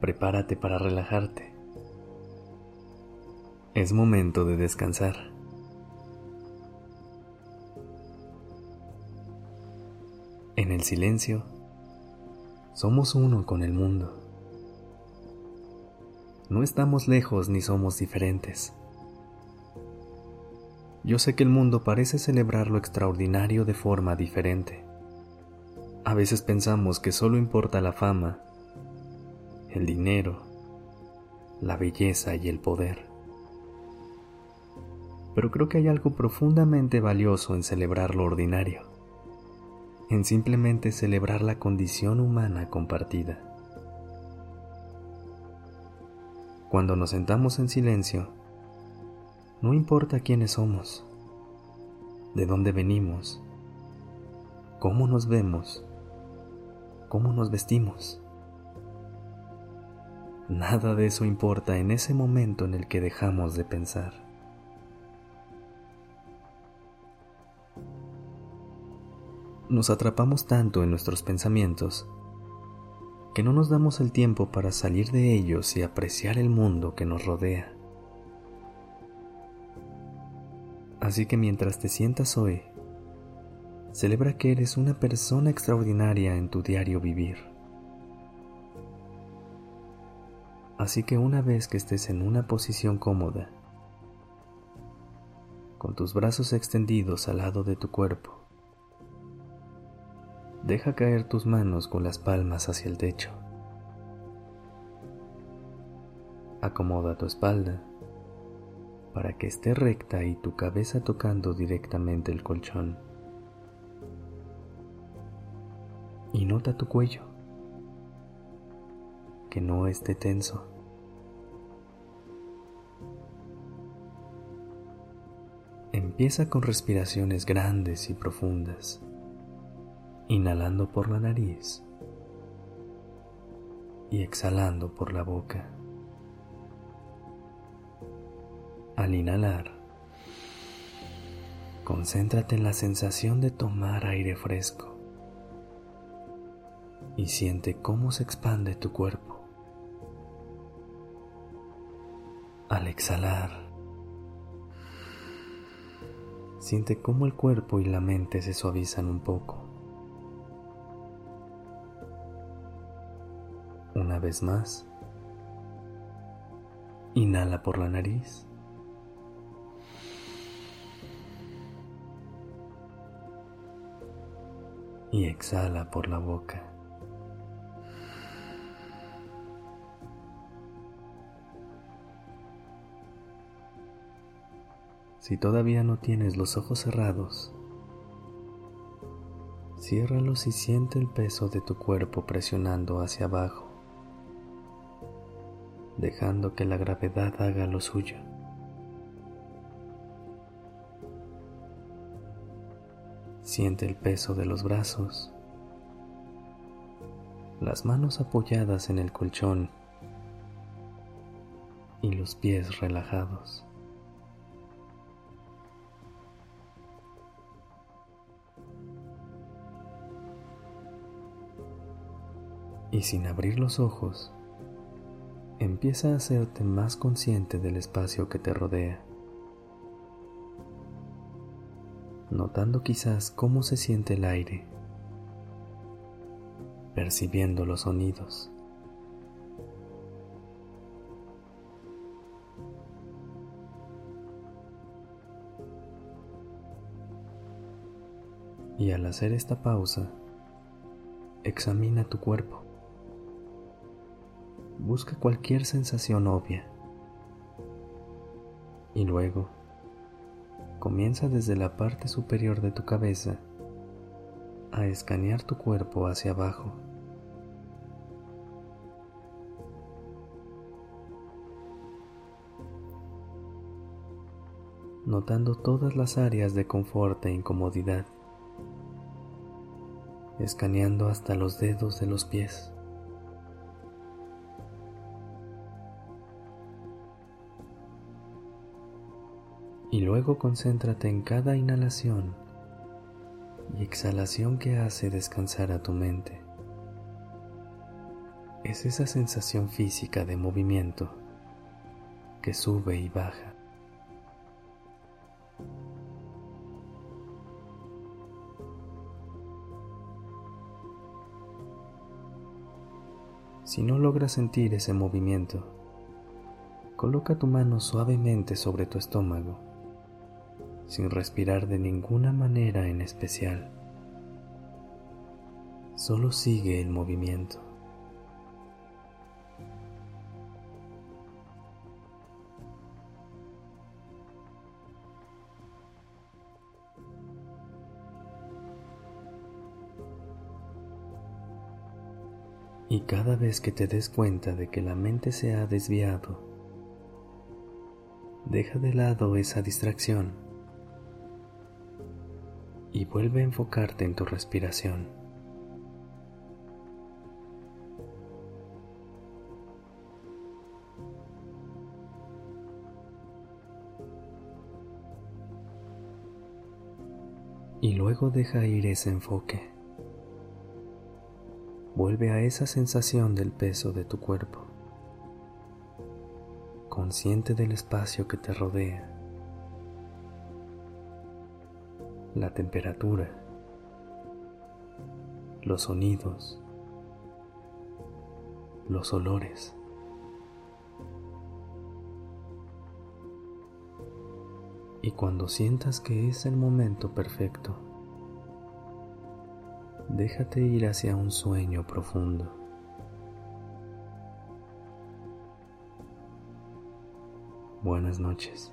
Prepárate para relajarte. Es momento de descansar. En el silencio, somos uno con el mundo. No estamos lejos ni somos diferentes. Yo sé que el mundo parece celebrar lo extraordinario de forma diferente. A veces pensamos que solo importa la fama, el dinero, la belleza y el poder. Pero creo que hay algo profundamente valioso en celebrar lo ordinario, en simplemente celebrar la condición humana compartida. Cuando nos sentamos en silencio, no importa quiénes somos, de dónde venimos, cómo nos vemos, cómo nos vestimos. Nada de eso importa en ese momento en el que dejamos de pensar. Nos atrapamos tanto en nuestros pensamientos que no nos damos el tiempo para salir de ellos y apreciar el mundo que nos rodea. Así que mientras te sientas hoy, Celebra que eres una persona extraordinaria en tu diario vivir. Así que una vez que estés en una posición cómoda, con tus brazos extendidos al lado de tu cuerpo, deja caer tus manos con las palmas hacia el techo. Acomoda tu espalda para que esté recta y tu cabeza tocando directamente el colchón. y nota tu cuello, que no esté tenso. Empieza con respiraciones grandes y profundas, inhalando por la nariz y exhalando por la boca. Al inhalar, concéntrate en la sensación de tomar aire fresco y siente cómo se expande tu cuerpo. Al exhalar, siente cómo el cuerpo y la mente se suavizan un poco. Una vez más, inhala por la nariz. Y exhala por la boca. Si todavía no tienes los ojos cerrados, ciérralos y siente el peso de tu cuerpo presionando hacia abajo, dejando que la gravedad haga lo suyo. Siente el peso de los brazos, las manos apoyadas en el colchón y los pies relajados. Y sin abrir los ojos, empieza a hacerte más consciente del espacio que te rodea, notando quizás cómo se siente el aire, percibiendo los sonidos. Y al hacer esta pausa, examina tu cuerpo busca cualquier sensación obvia. Y luego, comienza desde la parte superior de tu cabeza a escanear tu cuerpo hacia abajo. notando todas las áreas de confort e incomodidad, escaneando hasta los dedos de los pies. Y luego concéntrate en cada inhalación y exhalación que hace descansar a tu mente. Es esa sensación física de movimiento que sube y baja. Si no logras sentir ese movimiento, coloca tu mano suavemente sobre tu estómago, sin respirar de ninguna manera en especial. Solo sigue el movimiento. Y cada vez que te des cuenta de que la mente se ha desviado, deja de lado esa distracción y vuelve a enfocarte en tu respiración. Y luego deja ir ese enfoque. Vuelve a esa sensación del peso de tu cuerpo, consciente del espacio que te rodea, la temperatura, los sonidos, los olores. Y cuando sientas que es el momento perfecto, déjate ir hacia un sueño profundo. Buenas noches.